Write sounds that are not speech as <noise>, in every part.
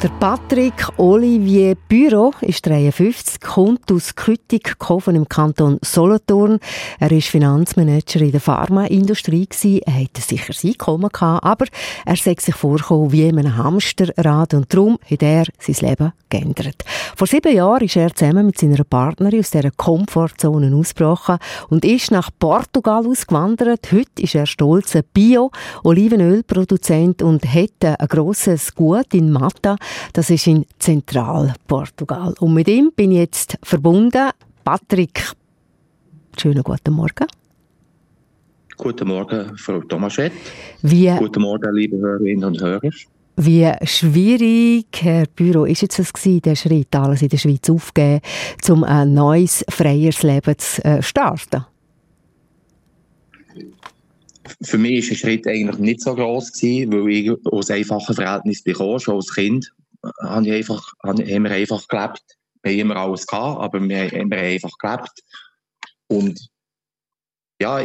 Der Patrick Olivier Büro ist 53, kommt aus Küttigkofen im Kanton Solothurn. Er ist Finanzmanager in der Pharmaindustrie Er hatte sicher sein Einkommen gehabt, aber er sagt sich vorgekommen wie in einem Hamsterrad und darum hat er sein Leben geändert. Vor sieben Jahren ist er zusammen mit seiner Partnerin aus dieser Komfortzone ausgebrochen und ist nach Portugal ausgewandert. Heute ist er stolzer Bio-Olivenölproduzent und hat ein grosses Gut in Mata das ist in Zentralportugal. Und mit ihm bin ich jetzt verbunden. Patrick, schönen guten Morgen. Guten Morgen, Frau Tomaschett. Wie, Guten Morgen, liebe Hörerinnen und Hörer. wie schwierig, Herr Büro, ist jetzt das gewesen, der Schritt, alles in der Schweiz aufzugeben, um ein neues, freieres Leben zu äh, starten? Für mich war der Schritt eigentlich nicht so gross, gewesen, weil ich aus einfachen Verhältnissen bekomme, schon als Kind. Haben, ich einfach, haben wir einfach gelebt. Wir haben immer alles gehabt, aber wir haben einfach gelebt. Und ja,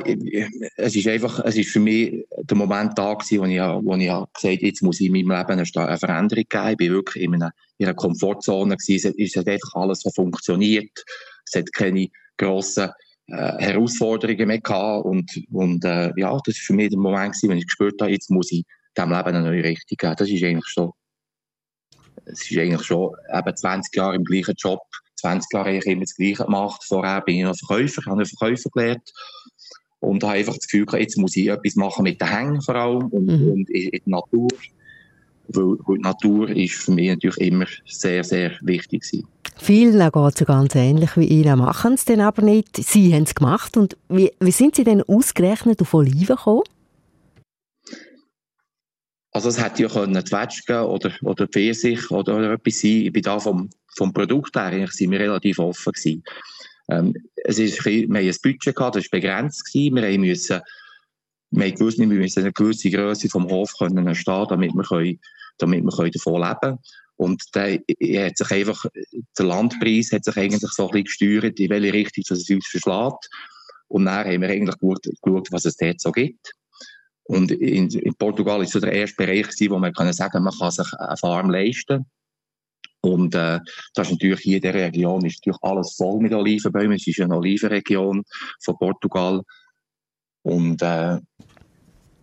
es ist einfach, es ist für mich der Moment da gewesen, wo ich, wo ich gesagt habe, jetzt muss ich in meinem Leben eine, Veränderung geben. Ich bin wirklich in einer, in einer Komfortzone gewesen. Es, hat einfach alles so funktioniert. Es hat keine grossen äh, Herausforderungen mehr gehabt. Und, und äh, ja, das war für mich der Moment gewesen, wenn ich gespürt habe, jetzt muss ich diesem Leben eine neue Richtung geben. Das ist eigentlich schon, es ist eigentlich schon eben 20 Jahre im gleichen Job. 20 Jahre habe ich immer das Gleiche gemacht. Vorher bin ich noch Verkäufer, habe einen Verkäufer gelernt. Und habe einfach das Gefühl jetzt muss ich etwas machen mit den Hängen vor allem und, Mhm. und in, der Natur. Weil, weil die Natur ist für mich natürlich immer sehr, sehr wichtig gewesen. Vielen geht es ganz ähnlich wie Ihnen, machen es dann aber nicht. Sie haben es gemacht. Und wie, wie sind Sie denn ausgerechnet auf Oliven gekommen? Also es hätte ja können Zwetschgen oder, oder Pfirsich oder, oder etwas sein. Ich bin da vom, vom Produkt her, eigentlich sind wir relativ offen gewesen. Ähm, es ist, bisschen- wir haben ein Budget gehabt, das war begrenzt gewesen. Wir haben müssen, wir haben gewusst, wir müssen eine gewisse Größe vom Hof können entstehen, damit wir können, damit wir können davon leben und der hat sich einfach, der Landpreis hat sich eigentlich so ein bisschen gesteuert, in welche Richtung es uns verschlägt. Und dann haben wir eigentlich geschaut, geschaut was es dort so gibt. Und in, in Portugal ist so der erste Bereich wo man kann sagen, man kann sich eine Farm leisten. Und äh, das ist natürlich hier in der Region ist natürlich alles voll mit Olivenbäumen. Es ist eine Olivenregion von Portugal. Und äh,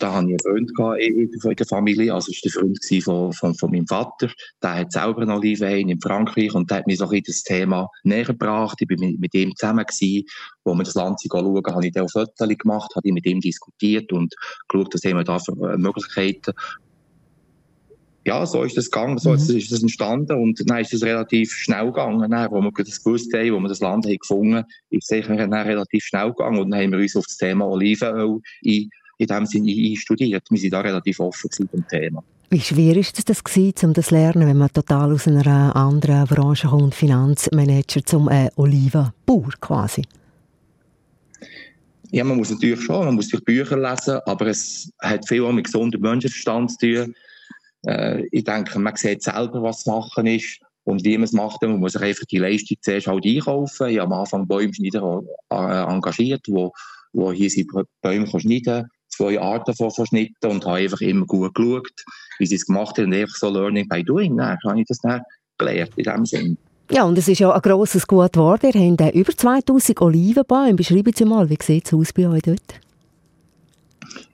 da hatte ich einen Freund gehabt in, in der Familie, also es war der Freund von, von, von meinem Vater. Der hat selber einen Olivenhain in Frankreich und der hat mir so ein das Thema näher gebracht. Ich bin mit, ihm zusammen gewesen, wo wir das Land schauen, habe ich dann auch Fotos gemacht, habe ich mit ihm diskutiert und geschaut, was haben wir da für äh, Möglichkeiten. Ja, so ist das gegangen, so Mhm. ist, das entstanden und dann ist es relativ schnell gegangen, dann, wo wir das gewusst haben, wo wir das Land haben gefunden, ist es dann relativ schnell gegangen und dann haben wir uns auf das Thema Olivenöl in, in dem Sinne einstudiert. Wir sind da relativ offen beim Thema. Wie schwer ist das, das gewesen, um das zu lernen, wenn man total aus einer anderen Branche kommt, Finanzmanager zum äh, Olivenbauer quasi? Ja, man muss natürlich schon, man muss sich Bücher lesen, aber es hat viel auch mit gesundem Menschenverstand zu tun. Äh, ich denke, man sieht selber, was zu machen ist und wie man es macht. Man muss sich einfach die Leistung zuerst halt einkaufen. Ich habe am Anfang Bäumschneider äh, engagiert, wo, wo hier sie Bäume kann schneiden zwei Arten von verschnitten und habe einfach immer gut geschaut, wie sie es gemacht haben und einfach so Learning by Doing. Dann habe ich das dann gelernt in dem Sinn. Ja, und es ist ja ein grosses Gut geworden. Ihr habt über 2000 Olivenbäume. Beschreiben Sie mal, wie sieht es aus bei euch dort?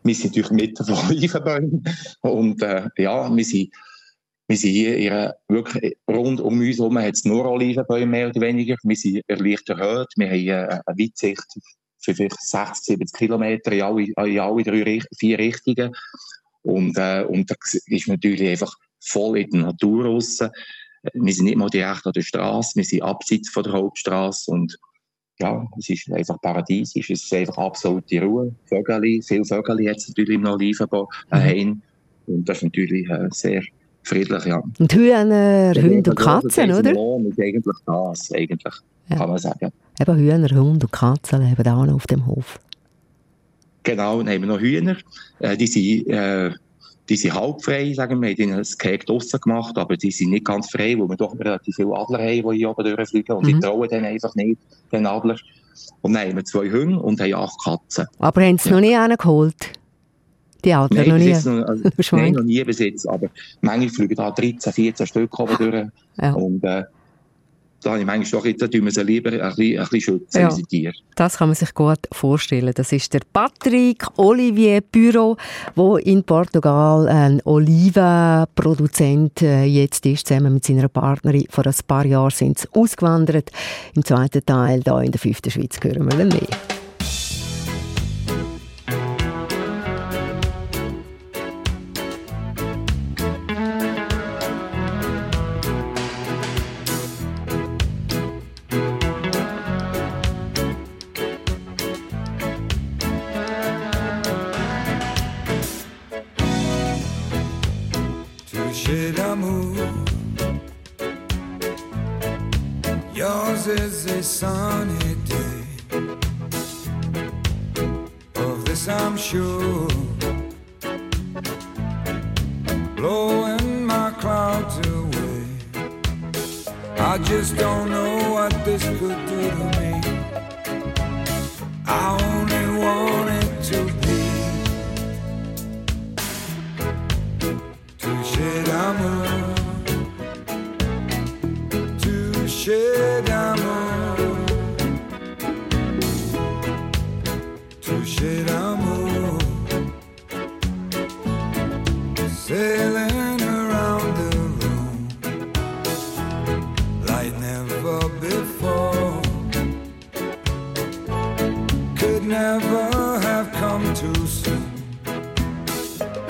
wir sind natürlich mitten <laughs> von Olivenbäumen. Und äh, ja, wir sind, wir sind hier in wirklich rund um uns herum hat es nur Olivenbäume, mehr oder weniger. Wir sind leicht erhöht. Wir haben äh, eine Weitsicht für vielleicht 60, 70 Kilometer in alle, in alle drei, vier Richtungen. Und, äh, und das ist natürlich einfach voll in der Natur raus. Wir sind nicht mal direkt an der Straße, wir sind abseits von der Hauptstraße und ja, es ist einfach paradiesisch, es ist einfach absolute Ruhe. Vögel, viele Vögel es natürlich im Olivenbau daheim. Und das ist natürlich äh, sehr friedlich, ja. Und Hühner, Hunde und Katzen, oder? Lohn ist eigentlich das, eigentlich, ja. kann man sagen. Eben Hühner, Hunde und Katzen leben da auf dem Hof. Genau, dann haben wir noch Hühner. Äh, die sind, äh, die sind halb frei, sagen wir. Wir haben ein Cake draussen gemacht, aber die sind nicht ganz frei, weil wir doch relativ viele Adler haben, die hier oben durchfliegen. Und mhm. die trauen dann einfach nicht, den Adler. Und dann haben wir zwei Hunde und haben acht Katzen. Aber haben sie ja. noch nie einen geholt? Die Adler nein, noch nie? Noch, also, <laughs> nein, noch nie bis jetzt. Aber manchmal fliegen da 13, 14 Stück oben <laughs> durch. Ja. Und, äh, da habe ich manchmal doch, jetzt tun wir sie lieber ein bisschen, ein bisschen schützen, ja, Tiere. Das kann man sich gut vorstellen. Das ist der Patrick Olivier Büro, der in Portugal ein Olivenproduzent äh, jetzt ist. Zusammen mit seiner Partnerin vor ein paar Jahren sind sie ausgewandert. Im zweiten Teil, da in der fünften Schweiz, hören wir mehr. Yours is a sunny day. Of this I'm sure. Blowing my clouds away. I just don't know what this could do to me. I only want.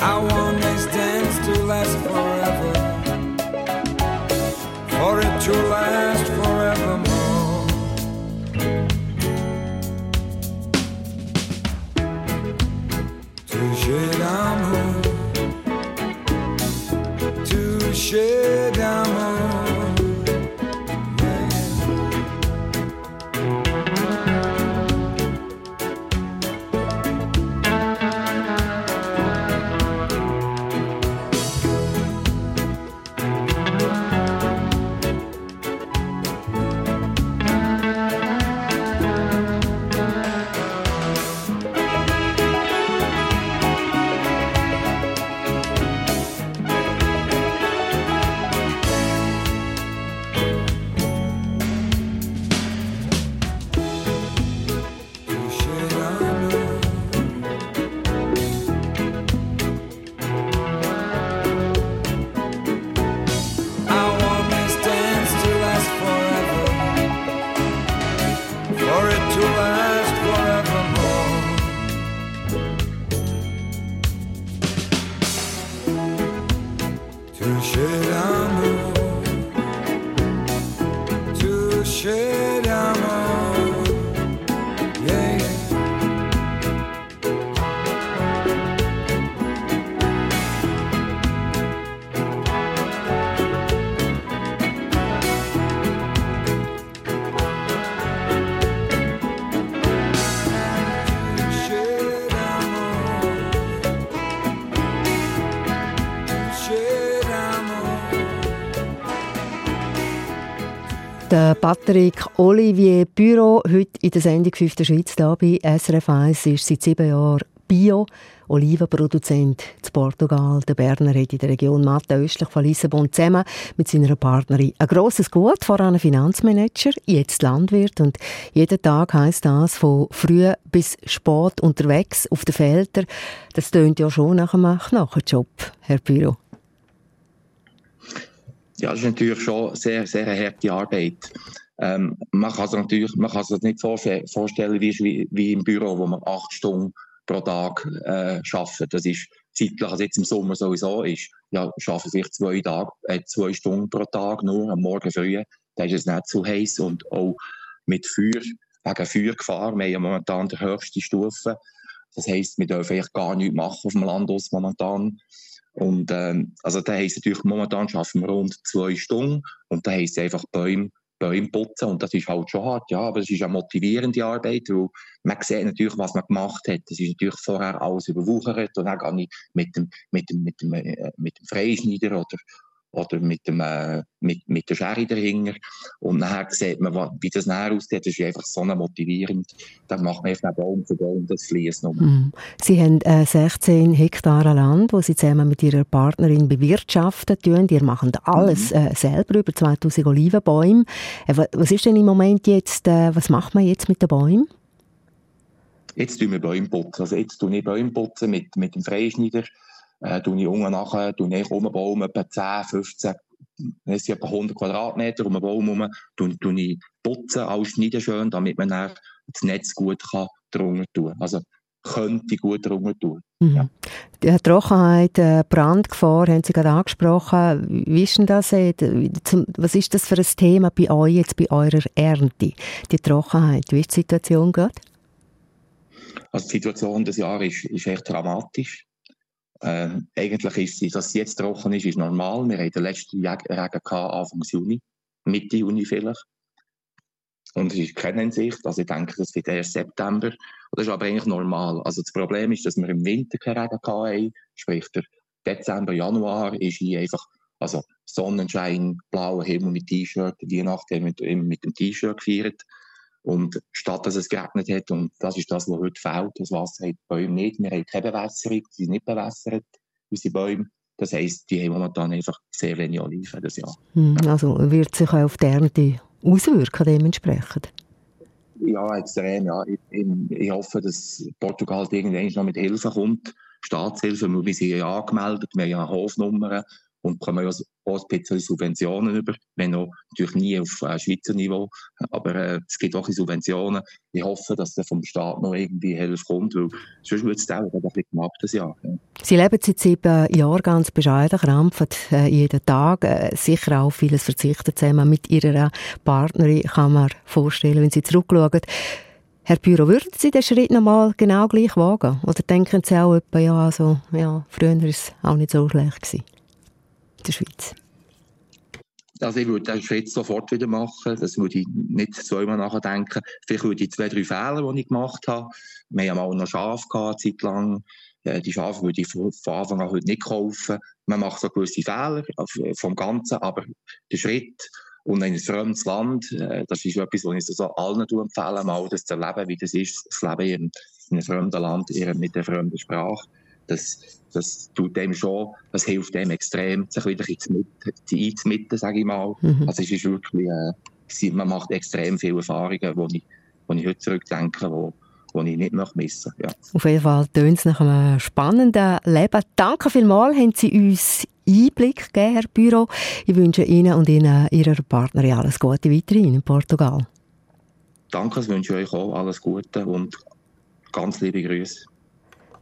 I wanna Der Patrick Olivier Büro, heute in der Sendung 5. Schweiz hier bei SRF 1, ist seit sieben Jahren Bio. Olivenproduzent in Portugal. Der Berner hat in der Region Matte östlich von Lissabon zusammen mit seiner Partnerin ein grosses Gut, vor allem Finanzmanager, jetzt Landwirt. Und jeden Tag heisst das von früh bis spät unterwegs auf den Feldern. Das tönt ja schon nach einem Knochenjob, Herr Büro. Ja, das ist natürlich schon sehr, sehr eine harte Arbeit. Ähm, man kann sich natürlich, man kann sich nicht vorstellen, wie, wie im Büro, wo man acht Stunden pro Tag äh, arbeiten. Das ist zeitlich, also jetzt im Sommer sowieso ist, ja, arbeiten vielleicht zwei Tage, äh, zwei Stunden pro Tag nur, am Morgen früh. Da ist es nicht zu heiß und auch mit Feuer, wegen Feuergefahr. Wir haben ja momentan die höchste Stufe. Das heisst, wir dürfen eigentlich gar nichts machen auf dem Land aus momentan. Und ähm, also da heisst natürlich, momentan schaffen wir rund zwei Stunden und da heisst einfach Bäume, Bäume putzen und das ist halt schon hart, ja, aber es ist eine motivierende Arbeit, weil man sieht natürlich, was man gemacht hat. Das ist natürlich vorher alles überwuchert und dann gehe ich mit dem, mit dem, mit dem, äh, mit dem Freischneider oder oder mit, dem, äh, mit, mit der Schere dahinter. Und nachher sieht man, wie das nachher aussieht. Das ist einfach so motivierend. Dann macht man einfach Baum für Baum das Fließen um. Mm. Sie haben äh, 16 Hektar Land, wo Sie zusammen mit Ihrer Partnerin bewirtschaften tun. Ihr macht alles mhm. äh, selber, über 2000 Olivenbäume. Äh, was ist denn im Moment jetzt, äh, was macht man jetzt mit den Bäumen? Jetzt tun wir Bäume putzen. Also jetzt tue ich Bäume putzen mit, mit dem Freischneider äh, tue ich unten nachher, tue ich um den Baum etwa 10, 15, es sind etwa 100 Quadratmeter um den Baum herum, tue, tue ich putzen, alles schneiden schön, damit man dann das Netz gut kann drunter tun Also könnte gut drunter tun. Mhm. Ja. Die Trockenheit, äh, Brandgefahr, haben Sie gerade angesprochen. Wie ist denn das? Äh, was ist das für ein Thema bei euch jetzt, bei eurer Ernte? Die Trockenheit, wie ist die Situation gerade? Also die Situation des Jahres ist, ist echt dramatisch. Äh, eigentlich ist dass es jetzt trocken ist, ist normal. Wir hatten den letzten Regen Anfang Juni, Mitte Juni vielleicht. Und es ist keine Sicht. Also ich denke, das wird erst September. Das ist aber eigentlich normal. Also das Problem ist, dass wir im Winter keinen Regen hatten. Sprich, der Dezember, Januar ist hier einfach, also Sonnenschein, blauer Himmel mit T-Shirt, Weihnachten mit, mit dem T-Shirt gefeiert. Und statt dass es geregnet hat, und das ist das, was heute fehlt, das Wasser hat die Bäume nicht. Wir haben keine Bewässerung, sie sind nicht bewässert, unsere Bäume. Das heisst, die haben momentan einfach sehr wenig Oliven das Jahr. Hm, also wird sich auch auf die Ernte auswirken dementsprechend? Ja, extrem. Ja. Ich, ich, ich hoffe, dass Portugal irgendwann noch mit Hilfe kommt. Staatshilfe, wir sind ja angemeldet, wir haben ja Hofnummern und bekommen ja auch ein bisschen Subventionen über, wenn auch natürlich nie auf äh, Schweizer Niveau, aber äh, es gibt auch Subventionen. Ich hoffe, dass der vom Staat noch irgendwie Hilfe kommt, weil sonst würde es dauern, ein bisschen gemacht das Jahr. Ja. Sie leben seit sieben Jahren ganz bescheiden, krampfen äh, jeden Tag, äh, sicher auch vieles verzichten zusammen mit Ihrer Partnerin, kann man vorstellen, wenn Sie zurückschauen. Herr Büro, würden Sie den Schritt nochmal genau gleich wagen? Oder denken Sie auch etwa, ja, also, ja, früher war es auch nicht so schlecht gewesen? Der Schweiz? Also ich würde den Schritt sofort wieder machen. Das würde ich nicht zweimal nachdenken. Vielleicht würde ich zwei, drei Fehler, die ich gemacht habe. Wir haben mal noch Schafe gehabt, eine Zeit lang. Die Schafe würde ich von Anfang an heute nicht kaufen. Man macht so gewisse Fehler vom Ganzen, aber der Schritt und in ein fremdes Land, äh, das ist etwas, was ich so allen empfehlen, mal das zu erleben, wie das ist, das Leben in einem fremden Land, mit einer fremden Sprache das, das tut dem schon, das hilft dem extrem, sich wieder einzumitten, sage ich mal. Mhm. Also es ist wirklich, äh, man macht extrem viele Erfahrungen, wo ich, wo ich heute zurückdenke, wo, wo ich nicht noch missen ja. Auf jeden Fall tönt es nach einem spannenden Leben. Danke vielmals, haben Sie uns Einblick gegeben, Herr Büro. Ich wünsche Ihnen und Ihnen, Ihrer Partnerin alles Gute weiterhin in Portugal. Danke, ich wünsche euch auch alles Gute und ganz liebe Grüße.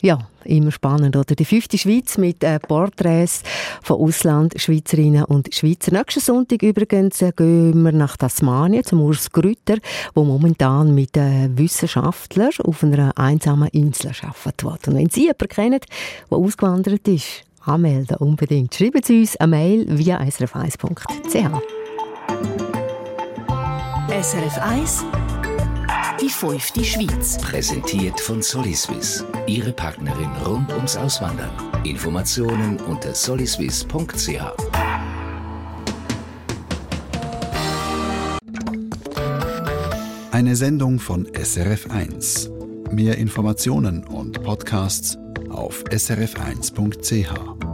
Ja, immer spannend, oder? Die fünfte Schweiz mit äh, Porträts von Ausland, Schweizerinnen und Schweizer. Nächsten Sonntag übrigens äh, gehen wir nach Tasmanien zum Urs Grütter, wo momentan mit äh, Wissenschaftlern auf einer einsamen Insel arbeitet. Und wenn Sie jemanden kennen, der ausgewandert ist, anmelden unbedingt. Schreiben Sie uns eine Mail via srf1.ch. SRF 1 die fünfte Schweiz. Präsentiert von Soliswiss. Ihre Partnerin rund ums Auswandern. Informationen unter soliswiss.ch. Eine Sendung von SRF1. Mehr Informationen und Podcasts auf srf1.ch.